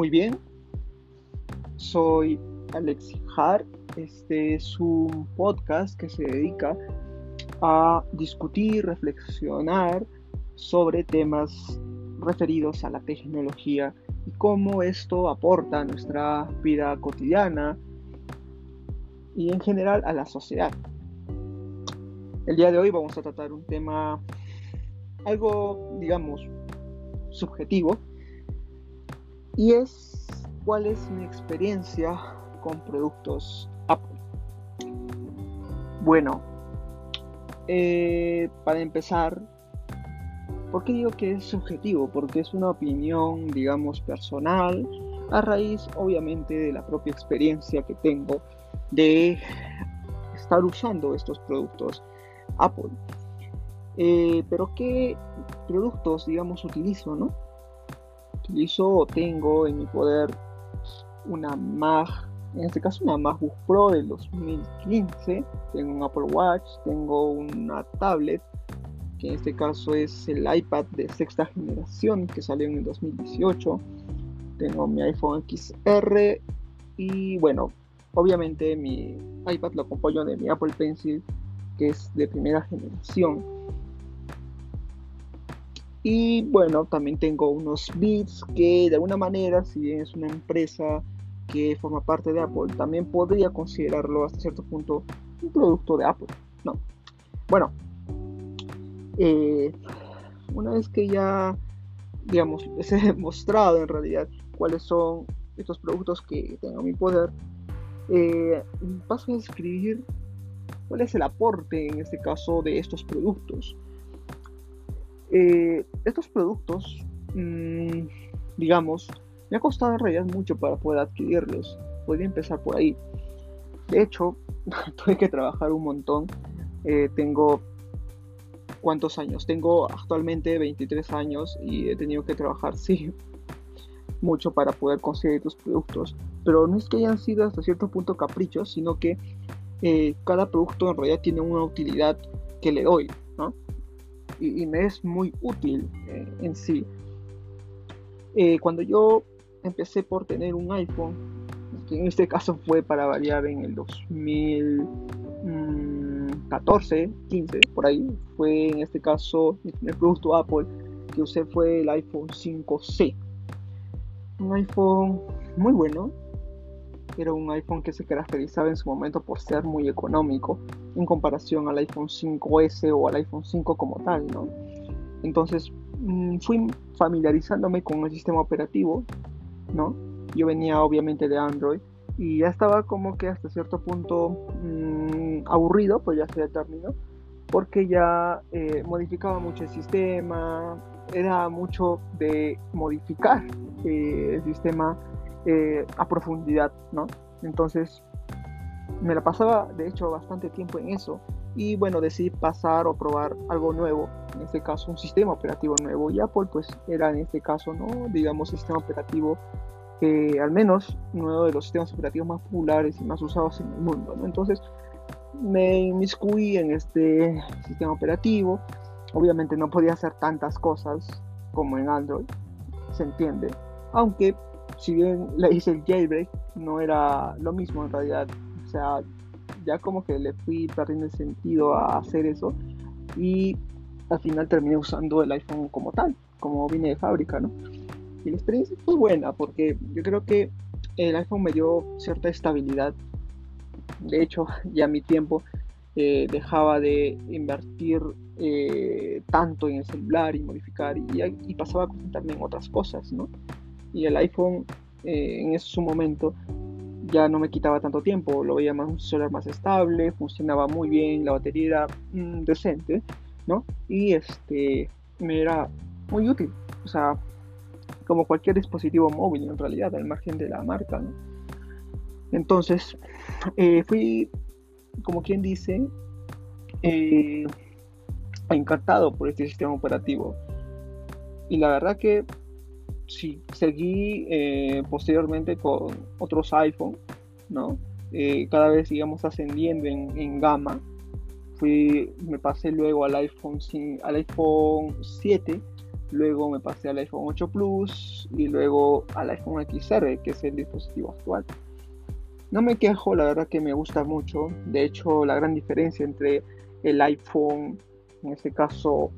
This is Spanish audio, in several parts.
Muy bien, soy Alex Hart. Este es un podcast que se dedica a discutir, reflexionar sobre temas referidos a la tecnología y cómo esto aporta a nuestra vida cotidiana y en general a la sociedad. El día de hoy vamos a tratar un tema algo, digamos, subjetivo y es cuál es mi experiencia con productos Apple. Bueno, eh, para empezar, ¿por qué digo que es subjetivo? Porque es una opinión, digamos, personal, a raíz, obviamente, de la propia experiencia que tengo de estar usando estos productos Apple. Eh, pero ¿qué productos, digamos, utilizo, no? Utilizo o tengo en mi poder una Mag, en este caso una MacBook Pro del 2015, tengo un Apple Watch, tengo una tablet, que en este caso es el iPad de sexta generación que salió en el 2018, tengo mi iPhone XR y bueno, obviamente mi iPad lo acompaño de mi Apple Pencil que es de primera generación. Y bueno, también tengo unos Beats que de alguna manera, si es una empresa que forma parte de Apple, también podría considerarlo hasta cierto punto un producto de Apple, ¿no? Bueno, eh, una vez que ya, digamos, les he demostrado en realidad cuáles son estos productos que tengo en mi poder, eh, paso a escribir ¿Cuál es el aporte en este caso de estos productos? Eh, estos productos, mm, digamos, me ha costado en realidad mucho para poder adquirirlos. Podría empezar por ahí. De hecho, tuve que trabajar un montón. Eh, tengo cuántos años. Tengo actualmente 23 años y he tenido que trabajar, sí, mucho para poder conseguir estos productos. Pero no es que hayan sido hasta cierto punto caprichos, sino que eh, cada producto en realidad tiene una utilidad que le doy, Y, me es muy útil eh, en sí. Eh, cuando yo empecé por tener un iPhone, que en este caso fue para variar en el 2014, 15, mm, por ahí, fue en este caso primer producto Apple que usé fue el iPhone 5C. Un iPhone muy bueno, era un iPhone que se caracterizaba en su momento por ser muy económico en comparación al iPhone 5S o al iPhone 5 como tal, ¿no? Entonces mm, fui familiarizándome con el sistema operativo, ¿no? Yo venía obviamente de Android y ya estaba como que hasta cierto punto mm, aburrido, pues ya se término, porque ya eh, modificaba mucho el sistema, era mucho de modificar eh, el sistema eh, a profundidad, ¿no? Entonces me la pasaba de hecho bastante tiempo en eso y bueno decidí pasar o probar algo nuevo, en este caso un sistema operativo nuevo y Apple pues era en este caso, ¿no? Digamos sistema operativo al menos uno de los sistemas operativos más populares y más usados en el mundo. Entonces me inmiscuí en este sistema operativo, obviamente no podía hacer tantas cosas como en Android, se entiende, aunque si bien le hice el jailbreak, no era lo mismo en realidad. Sea, ya como que le fui perdiendo el sentido a hacer eso y al final terminé usando el iPhone como tal, como vine de fábrica, ¿no? Y la experiencia fue buena porque yo creo que el iPhone me dio cierta estabilidad. De hecho, ya mi tiempo eh, dejaba de invertir eh, tanto en el celular y modificar y, y pasaba a concentrarme en otras cosas, ¿no? y el iPhone eh, en ese momento ya no me quitaba tanto tiempo, lo veía más un celular más estable, funcionaba muy bien, la batería era mm, decente, ¿no? Y este me era muy útil, o sea, como cualquier dispositivo móvil en realidad, al margen de la marca, ¿no? Entonces, eh, fui, como quien dice, eh, encantado por este sistema operativo. Y la verdad que sí, seguí eh, posteriormente con otros iPhone, ¿no? Eh, cada vez, digamos, ascendiendo en, gama. Fui, me pasé luego al iPhone, al iPhone 7, luego me pasé al iPhone 8 Plus y luego al iPhone XR, que es el dispositivo actual. No me quejo, la verdad que me gusta mucho. De hecho, la gran diferencia entre el iPhone, en este caso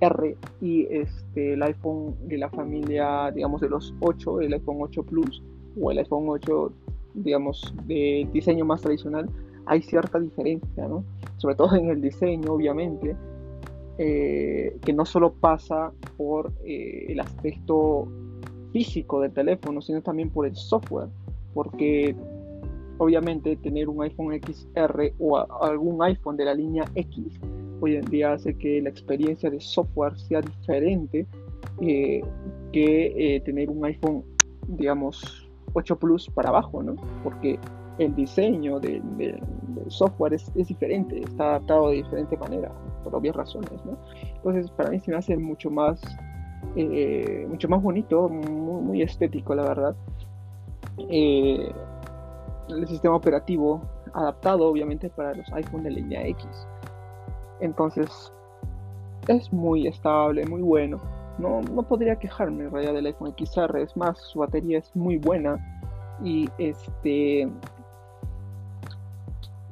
XR, y este, el iPhone de la familia, digamos, de los 8, el iPhone 8 Plus o el iPhone 8, digamos, de diseño más tradicional, hay cierta diferencia, ¿no? Sobre todo en el diseño, obviamente, eh, que no solo pasa por eh, el aspecto físico del teléfono, sino también por el software, porque obviamente tener un iPhone XR o algún iPhone de la línea X hoy en día hace que la experiencia de software sea diferente eh, que tener un iPhone, digamos, 8 Plus para abajo, ¿no? Porque el diseño del software es, diferente, está adaptado de diferente manera, por obvias razones, ¿no? Entonces, para mí se me hace mucho más, eh, mucho más bonito, muy, estético, la verdad. Eh, el sistema operativo adaptado, obviamente, para los iPhone de línea X. Entonces, es muy estable, muy bueno. No, no podría quejarme en realidad del iPhone XR, es más, su batería es muy buena y este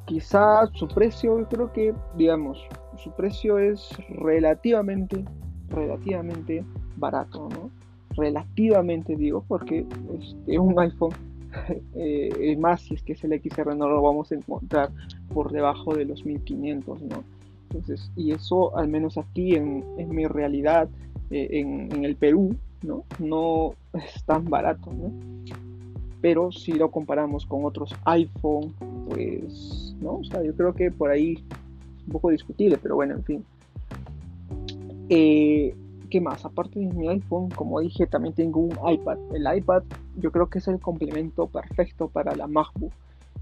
quizá su precio, yo creo que, digamos, su precio es relativamente, relativamente barato, ¿no? Relativamente digo, porque este, un iPhone, eh, más si es que es el XR, no lo vamos a encontrar por debajo de los 1500, ¿no? Y eso, al menos aquí en, mi realidad, eh, en, el Perú, ¿no? Es tan barato. Pero si lo comparamos con otros iPhone, pues, ¿no? O sea, yo creo que por ahí es un poco discutible, pero bueno, en fin. Eh, ¿Qué más? Aparte de mi iPhone, como dije, también tengo un iPad. El iPad yo creo que es el complemento perfecto para la MacBook,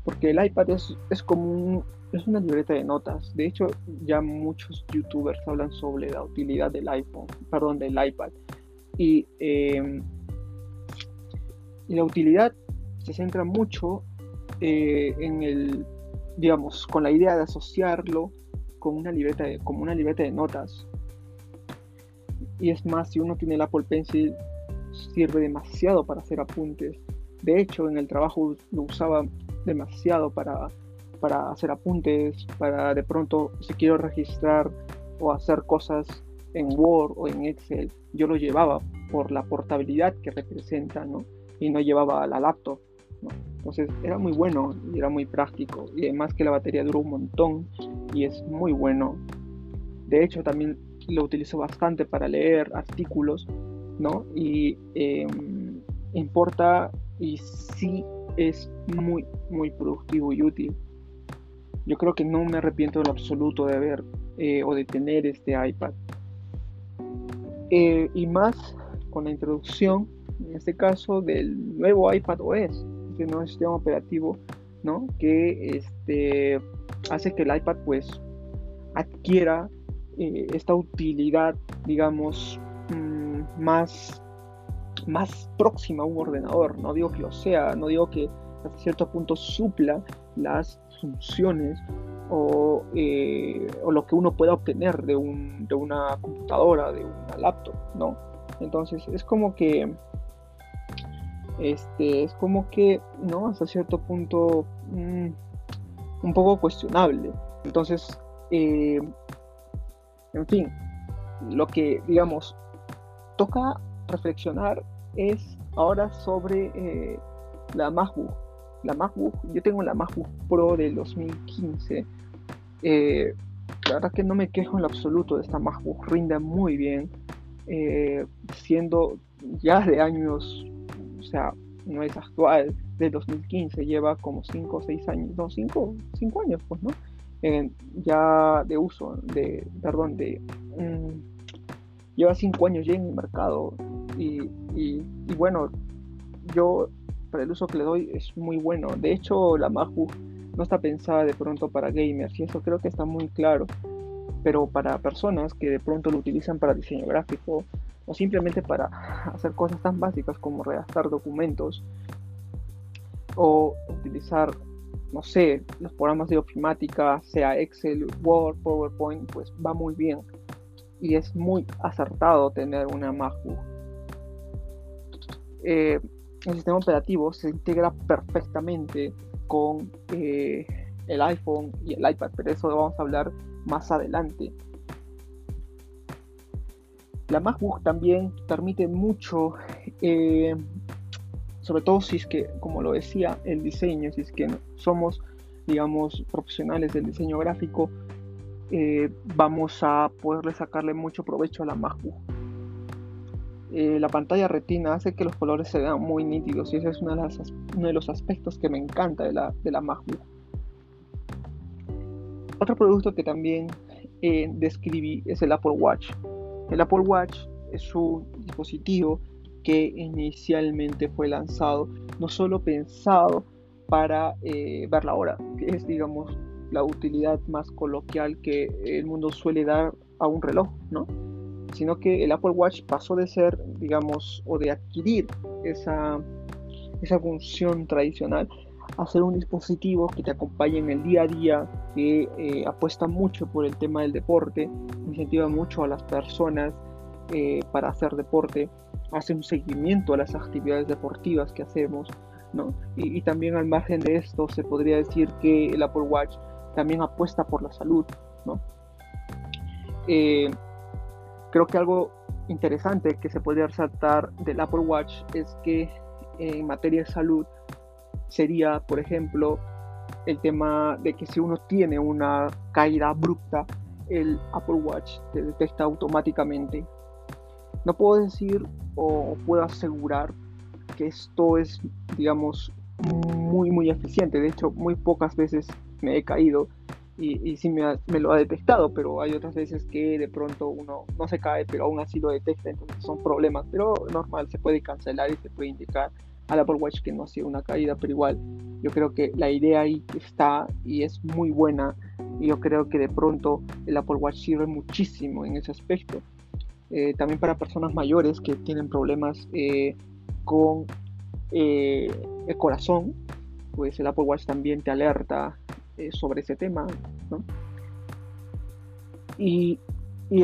porque el iPad es, es como es una libreta de notas. De hecho, ya muchos youtubers hablan sobre la utilidad del iPhone, perdón, del iPad. Y, eh, y la utilidad se centra mucho eh, en el, digamos, con la idea de asociarlo con una libreta de, como una libreta de notas. Y es más, si uno tiene el Apple Pencil, sirve demasiado para hacer apuntes. De hecho, en el trabajo lo usaba demasiado para, para hacer apuntes, para de pronto, si quiero registrar o hacer cosas en Word o en Excel, yo lo llevaba por la portabilidad que representa, ¿no? Y no llevaba la laptop. Entonces era muy bueno y era muy práctico. Y además que la batería dura un montón y es muy bueno. De hecho, también lo utilizo bastante para leer artículos, ¿no? Y em, importa y sí es muy, muy productivo y útil. Yo creo que no me arrepiento en absoluto de haber eh, o de tener este iPad. Eh, y más con la introducción, en este caso, del nuevo iPad OS nuevo sistema operativo, ¿no? Que este, hace que el iPad pues adquiera eh, esta utilidad, digamos, mm, más, más próxima a un ordenador. No digo que lo sea, no digo que hasta cierto punto supla las funciones o, eh, o, lo que uno pueda obtener de, un, de una computadora, de una laptop, ¿no? Entonces es como que este, es como que, ¿no? Hasta cierto punto mm, un poco cuestionable. Entonces, eh, en fin, lo que, digamos, toca reflexionar es ahora sobre eh, la MacBook. La MacBook, yo tengo la MacBook Pro del 2015. Eh, la verdad que no me quejo en lo absoluto de esta MacBook, rinde muy bien, siendo ya de años o sea, no es actual, de 2015, lleva como 5 o 6 años, no, 5 años, pues, ¿no? ya de uso, de, perdón, de, mm, lleva 5 años ya en el mercado y, y, bueno, yo para el uso que le doy es muy bueno. De hecho, la MacBook no está pensada de pronto para gamers y eso creo que está muy claro. Pero para personas que de pronto lo utilizan para diseño gráfico, o simplemente para hacer cosas tan básicas como redactar documentos o utilizar, no sé, los programas de ofimática, sea Excel, Word, PowerPoint, pues va muy bien. y es muy acertado tener una MacBook. Eh, el sistema operativo se integra perfectamente con eh, el iPhone y el iPad, pero eso lo vamos a hablar más adelante. La MacBook también permite mucho, eh, sobre todo si es que, como lo decía, el diseño, si es que somos, digamos, profesionales del diseño gráfico, vamos a poderle sacarle mucho provecho a la MacBook. Eh, la pantalla retina hace que los colores se vean muy nítidos y ese es uno de, los aspectos que me encanta de la, de la MacBook. Otro producto que también eh, describí es el Apple Watch. El Apple Watch es un dispositivo que inicialmente fue lanzado no solo pensado para eh, ver la hora, que es digamos la utilidad más coloquial que el mundo suele dar a un reloj, ¿no? Sino que el Apple Watch pasó de ser, digamos, o de adquirir esa, esa función tradicional a ser un dispositivo que te acompañe en el día a día, que eh, apuesta mucho por el tema del deporte, incentiva mucho a las personas eh, para hacer deporte, hace un seguimiento a las actividades deportivas que hacemos, ¿no? Y, y, también al margen de esto se podría decir que el Apple Watch también apuesta por la salud, ¿no? Eh, Creo que algo interesante que se podría resaltar del Apple Watch es que en materia de salud sería, por ejemplo, el tema de que si uno tiene una caída abrupta, el Apple Watch te detecta automáticamente. No puedo decir o puedo asegurar que esto es, digamos, muy, muy eficiente. De hecho, muy pocas veces me he caído y, sí me, lo ha detectado, pero hay otras veces que de pronto uno no se cae, pero aún así lo detecta, entonces son problemas, pero normal, se puede cancelar y se puede indicar al Apple Watch que no ha sido una caída, pero igual yo creo que la idea ahí está y es muy buena y yo creo que de pronto el Apple Watch sirve muchísimo en ese aspecto. Eh, también para personas mayores que tienen problemas eh, con eh, el corazón, pues el Apple Watch también te alerta eh, sobre ese tema. Y,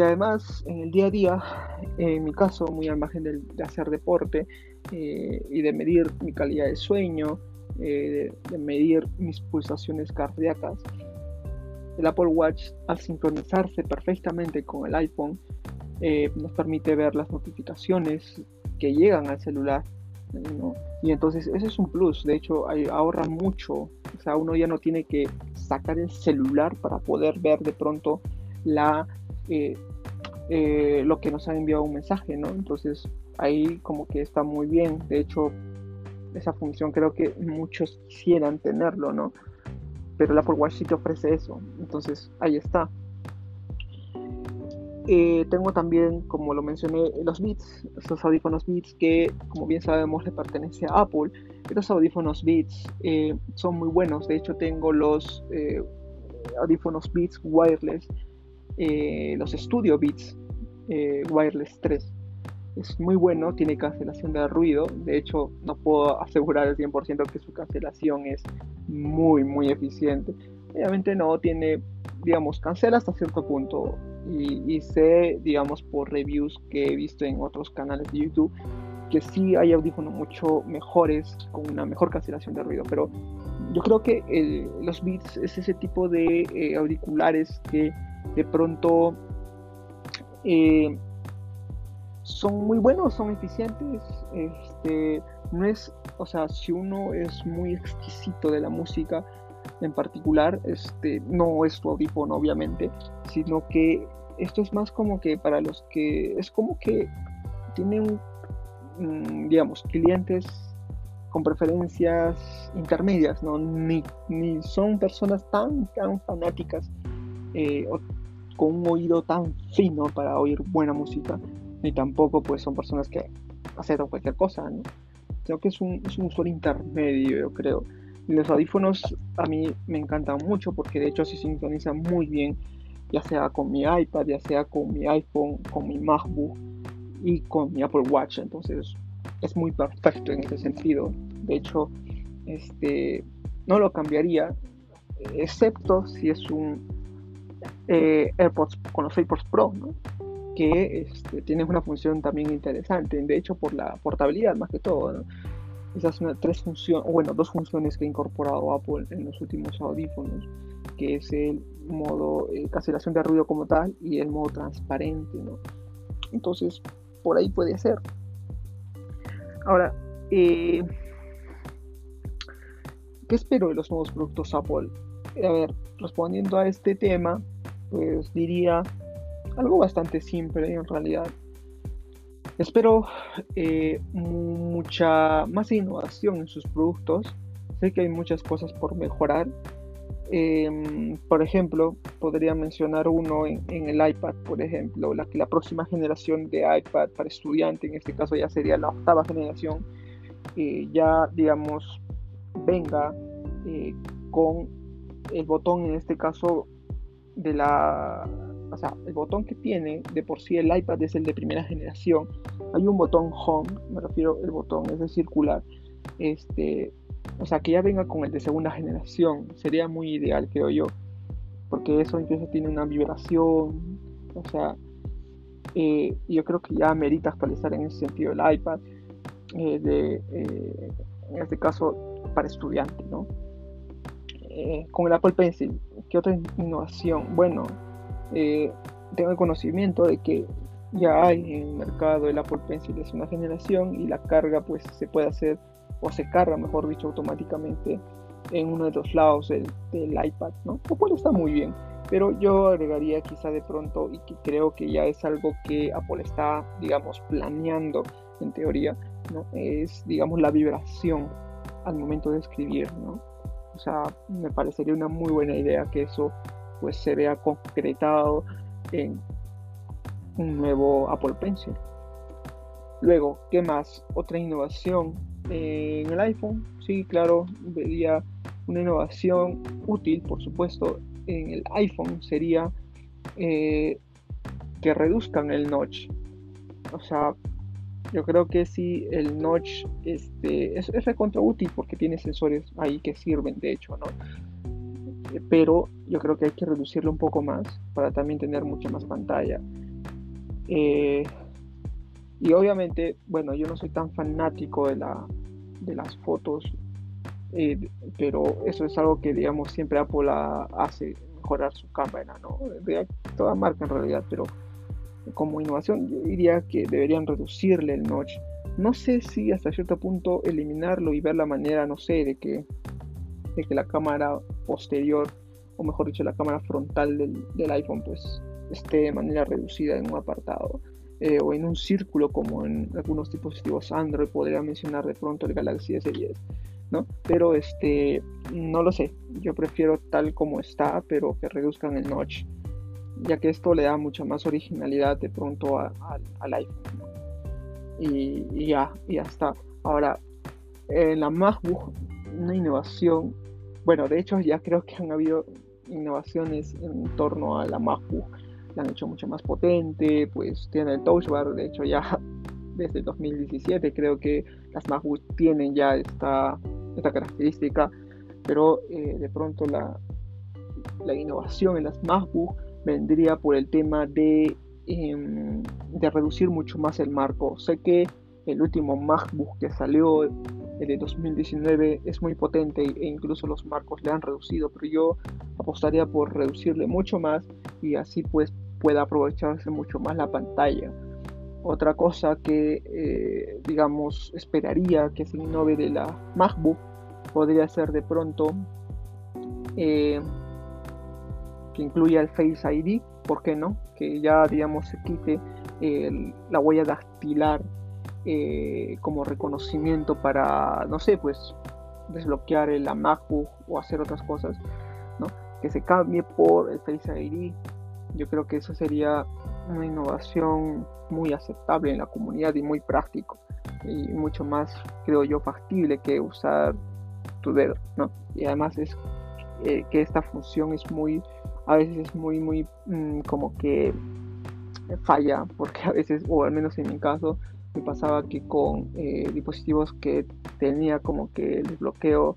además, en el día a día, en mi caso, muy al margen de, hacer deporte eh, y de medir mi calidad de sueño, eh, de, medir mis pulsaciones cardíacas, el Apple Watch, al sincronizarse perfectamente con el iPhone, nos permite ver las notificaciones que llegan al celular y entonces ese es un plus, de hecho ahorra mucho, o sea, uno ya no tiene que sacar el celular para poder ver de pronto la, eh, eh, lo que nos ha enviado un mensaje, ¿no? Entonces ahí como que está muy bien, de hecho esa función creo que muchos quisieran tenerlo, ¿no? Pero el Apple Watch sí te ofrece eso, entonces ahí está. Eh, tengo también, como lo mencioné, los Beats, estos audífonos Beats que, como bien sabemos, le pertenece a Apple. Estos audífonos Beats eh, son muy buenos. De hecho, tengo los eh, audífonos Beats wireless, los Studio Beats Wireless 3. Es muy bueno, tiene cancelación de ruido. De hecho, no puedo asegurar al 100% que su cancelación es muy, muy eficiente. Obviamente no tiene, digamos, cancela hasta cierto punto y, sé, digamos, por reviews que he visto en otros canales de YouTube, que sí hay audífonos mucho mejores, con una mejor cancelación de ruido, pero yo creo que los Beats es ese tipo de eh, auriculares que de pronto eh, son muy buenos, son eficientes, este, no es, o sea, si uno es muy exquisito de la música, en particular, este, no es tu audífono obviamente, sino que esto es más como que para los que es como que tienen, mm, digamos, clientes con preferencias intermedias, ¿no? Ni, ni son personas tan, tan fanáticas eh, o con un oído tan fino para oír buena música, ni tampoco pues son personas que aceptan cualquier cosa, ¿no? Creo que es un, es un usuario intermedio, yo creo. Los audífonos a mí me encantan mucho porque de hecho se sintonizan muy bien ya sea con mi iPad, ya sea con mi iPhone, con mi MacBook y con mi Apple Watch. Entonces es muy perfecto en ese sentido. De hecho, este, no lo cambiaría, excepto si es un eh, AirPods con los AirPods Pro, que este, tiene una función también interesante, de hecho por la portabilidad más que todo. Esas tres funciones, bueno, dos funciones que ha incorporado Apple en los últimos audífonos, que es el modo eh, cancelación de ruido como tal y el modo transparente, ¿no? Entonces, por ahí puede ser. Ahora, eh, ¿qué espero de los nuevos productos Apple? A ver, respondiendo a este tema, pues diría algo bastante simple en realidad. Espero eh, mucha más innovación en sus productos. Sé que hay muchas cosas por mejorar. Em, por ejemplo, podría mencionar uno en, el iPad, por ejemplo, la, próxima generación de iPad para estudiante, en este caso ya sería la octava generación, eh, ya digamos venga eh, con el botón en este caso de la o sea, el botón que tiene de por sí el iPad es el de primera generación. Hay un botón home, me refiero el botón es circular. Este, o sea, que ya venga con el de segunda generación, sería muy ideal, creo yo, porque eso incluso tiene una vibración, o sea, eh, yo creo que ya merita actualizar en ese sentido el iPad, eh, de, eh, en este caso para estudiantes, ¿no? con el Apple Pencil, ¿qué otra innovación? Bueno, eh, tengo el conocimiento de que ya hay en el mercado el Apple Pencil de una generación y la carga pues se puede hacer o se carga mejor dicho automáticamente en uno de los lados del, iPad, ¿no? Lo cual está muy bien, pero yo agregaría quizá de pronto y que creo que ya es algo que Apple está, digamos, planeando en teoría, ¿no? Es, digamos, la vibración al momento de escribir, ¿no? O sea, me parecería una muy buena idea que eso pues se vea concretado en un nuevo Apple Pencil. Luego, ¿qué más? Otra innovación en el iPhone. Sí, claro, vería una innovación útil, por supuesto, en el iPhone sería eh, que reduzcan el notch. O sea, yo creo que sí, el notch este, es, es recontra útil porque tiene sensores ahí que sirven, de hecho, ¿no? Pero yo creo que hay que reducirlo un poco más para también tener mucha más pantalla. Eh, y obviamente, bueno, yo no soy tan fanático de, la, de las fotos, eh, pero eso es algo que, digamos, siempre Apple hace mejorar su cámara, ¿no? De toda marca en realidad, pero como innovación yo diría que deberían reducirle el notch. No sé si hasta cierto punto eliminarlo y ver la manera, no sé, de que de que la cámara posterior, o mejor dicho, la cámara frontal del, iPhone, pues esté de manera reducida en un apartado. Eh, o en un círculo como en algunos dispositivos Android podría mencionar de pronto el Galaxy S10 ¿no? pero este no lo sé yo prefiero tal como está pero que reduzcan el notch ya que esto le da mucha más originalidad de pronto al iPhone y, ya y ya está ahora en la MacBook una innovación bueno, de hecho ya creo que han habido innovaciones en torno a la MacBook. La han hecho mucho más potente, pues tiene el Touch Bar, de hecho ya desde el 2017 creo que las MacBook tienen ya esta, característica, pero eh, de pronto la, la innovación en las MacBook vendría por el tema de, em, de reducir mucho más el marco. Sé que el último MacBook que salió el de 2019 es muy potente e incluso los marcos le han reducido, pero yo apostaría por reducirle mucho más y así pues pueda aprovecharse mucho más la pantalla. Otra cosa que eh, digamos esperaría que se innove de la MacBook podría ser de pronto eh, que incluya el Face ID, ¿por qué no? Que ya digamos se quite la huella dactilar eh, como reconocimiento para, no sé, pues desbloquear la MacBook o hacer otras cosas, ¿no? Que se cambie por el Face ID. Yo creo que eso sería una innovación muy aceptable en la comunidad y muy práctico y mucho más, creo yo, factible que usar tu dedo, ¿no? Y además es eh, que esta función es muy, a veces es muy, muy mm, como que falla, porque a veces, o al menos en mi caso, me pasaba que con eh, dispositivos que tenía como que el desbloqueo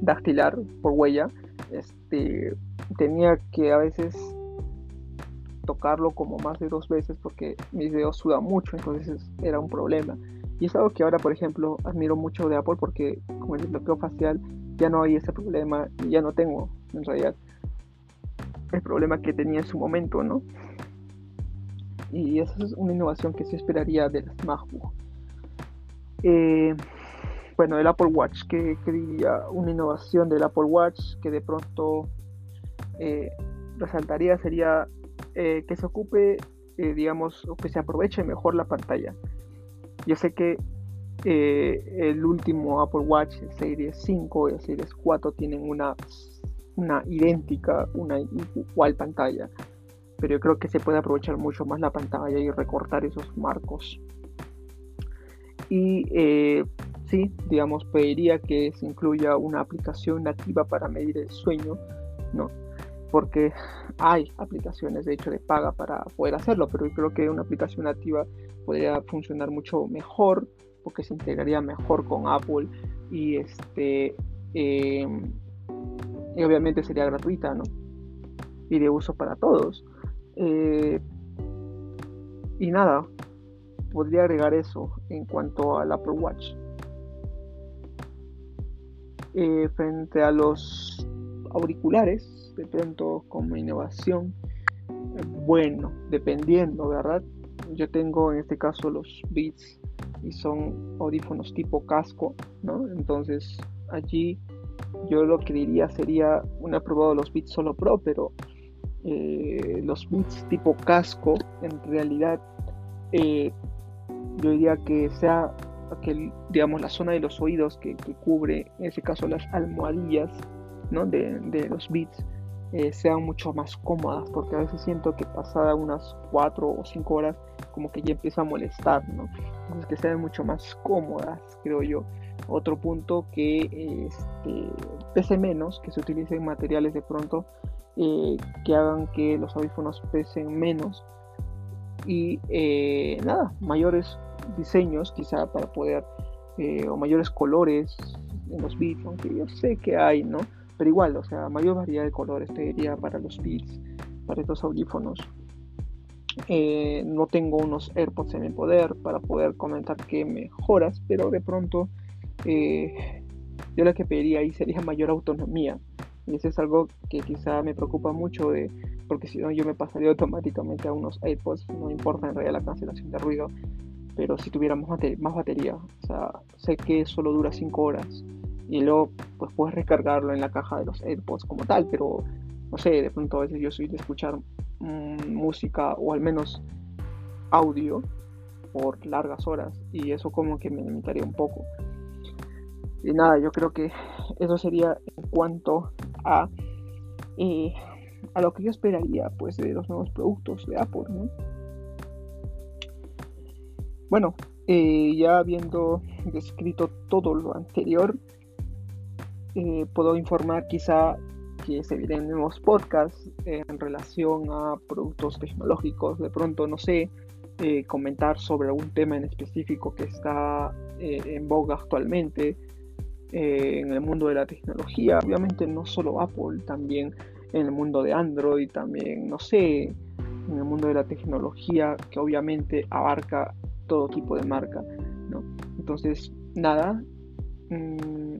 dactilar por huella, este, tenía que a veces tocarlo como más de dos veces porque mis dedos sudan mucho, entonces era un problema. Y es algo que ahora, por ejemplo, admiro mucho de Apple porque con el bloqueo facial ya no hay ese problema y ya no tengo, en realidad, el problema que tenía en su momento, ¿no? Y esa es una innovación que sí esperaría del MacBook. Eh, bueno, el Apple Watch, que, diría una innovación del Apple Watch que de pronto eh, resaltaría sería eh, que se ocupe, digamos, o que se aproveche mejor la pantalla. Yo sé que el último Apple Watch, el Series 5 y el Series 4, tienen una, una idéntica, una igual pantalla pero yo creo que se puede aprovechar mucho más la pantalla y recortar esos marcos. Y eh, sí, digamos, pediría que se incluya una aplicación nativa para medir el sueño, ¿no? Porque hay aplicaciones, de hecho, de paga para poder hacerlo, pero yo creo que una aplicación nativa podría funcionar mucho mejor, porque se integraría mejor con Apple y este eh, y obviamente sería gratuita, ¿no? Y de uso para todos. Eh, y nada, podría agregar eso en cuanto al Apple Watch. Eh, frente a los auriculares, de pronto como innovación, bueno, dependiendo, ¿verdad? Yo tengo en este caso los Beats y son audífonos tipo casco, ¿no? Entonces allí yo lo que diría sería, no he probado los Beats Solo Pro, pero eh, los bits tipo casco, en realidad eh, yo diría que sea que digamos la zona de los oídos que, cubre en ese caso las almohadillas ¿no? de, los bits eh, sean mucho más cómodas porque a veces siento que pasada unas 4 o 5 horas como que ya empieza a molestar ¿no? entonces que sean mucho más cómodas creo yo otro punto que este, pese menos que se utilicen materiales de pronto eh, que hagan que los audífonos pesen menos y eh, nada, mayores diseños quizá para poder eh, o mayores colores en los beats, aunque yo sé que hay, ¿no? Pero igual, o sea, mayor variedad de colores te diría para los beats, para estos audífonos. no tengo unos AirPods en mi poder para poder comentar qué mejoras, pero de pronto yo lo que pediría ahí sería mayor autonomía y eso es algo que quizá me preocupa mucho, de, porque si no yo me pasaría automáticamente a unos AirPods, no importa en realidad la cancelación de ruido, pero si tuviéramos más batería, o sea, sé que solo dura 5 horas y luego pues puedes recargarlo en la caja de los AirPods como tal, pero no sé, de pronto a veces yo soy de escuchar mm, música o al menos audio por largas horas y eso como que me limitaría un poco. Y nada, yo creo que eso sería en cuanto a, eh, a lo que yo esperaría pues de los nuevos productos de Apple. Bueno, eh, ya habiendo descrito todo lo anterior, eh, puedo informar quizá que se vienen nuevos podcasts en relación a productos tecnológicos. De pronto, no sé, comentar sobre algún tema en específico que está en boga actualmente eh, en el mundo de la tecnología. Obviamente no solo Apple, también en el mundo de Android, también, no sé, en el mundo de la tecnología que obviamente abarca todo tipo de marca. ¿no? Entonces, nada, mm,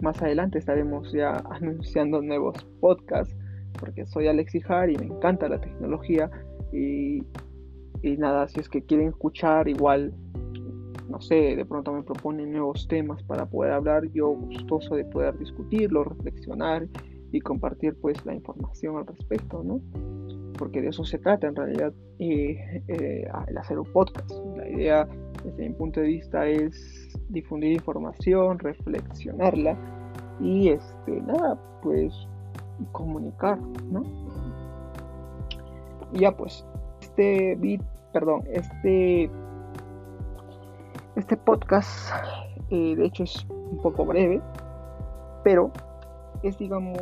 más adelante estaremos ya anunciando nuevos podcasts porque soy Alex Ijar y me encanta la tecnología y, y nada, si es que quieren escuchar igual no sé, de pronto me proponen nuevos temas para poder hablar, yo gustoso de poder discutirlo, reflexionar y compartir pues la información al respecto, ¿no? Porque de eso se trata en realidad eh, el hacer un podcast. La idea desde mi punto de vista es difundir información, reflexionarla y este, nada, pues comunicar, ¿no? Ya pues, este bit, perdón, este este podcast, eh, de hecho, es un poco breve, pero es, digamos,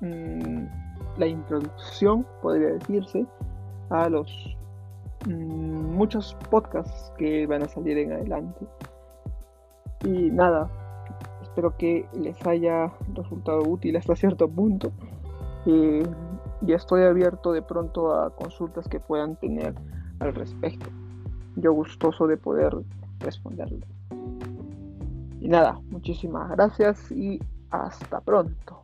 mm, la introducción, podría decirse, a los mm, muchos podcasts que van a salir en adelante. Y nada, espero que les haya resultado útil hasta cierto punto. y estoy abierto de pronto a consultas que puedan tener al respecto. Yo gustoso de poder responderle. Y nada, muchísimas gracias y hasta pronto.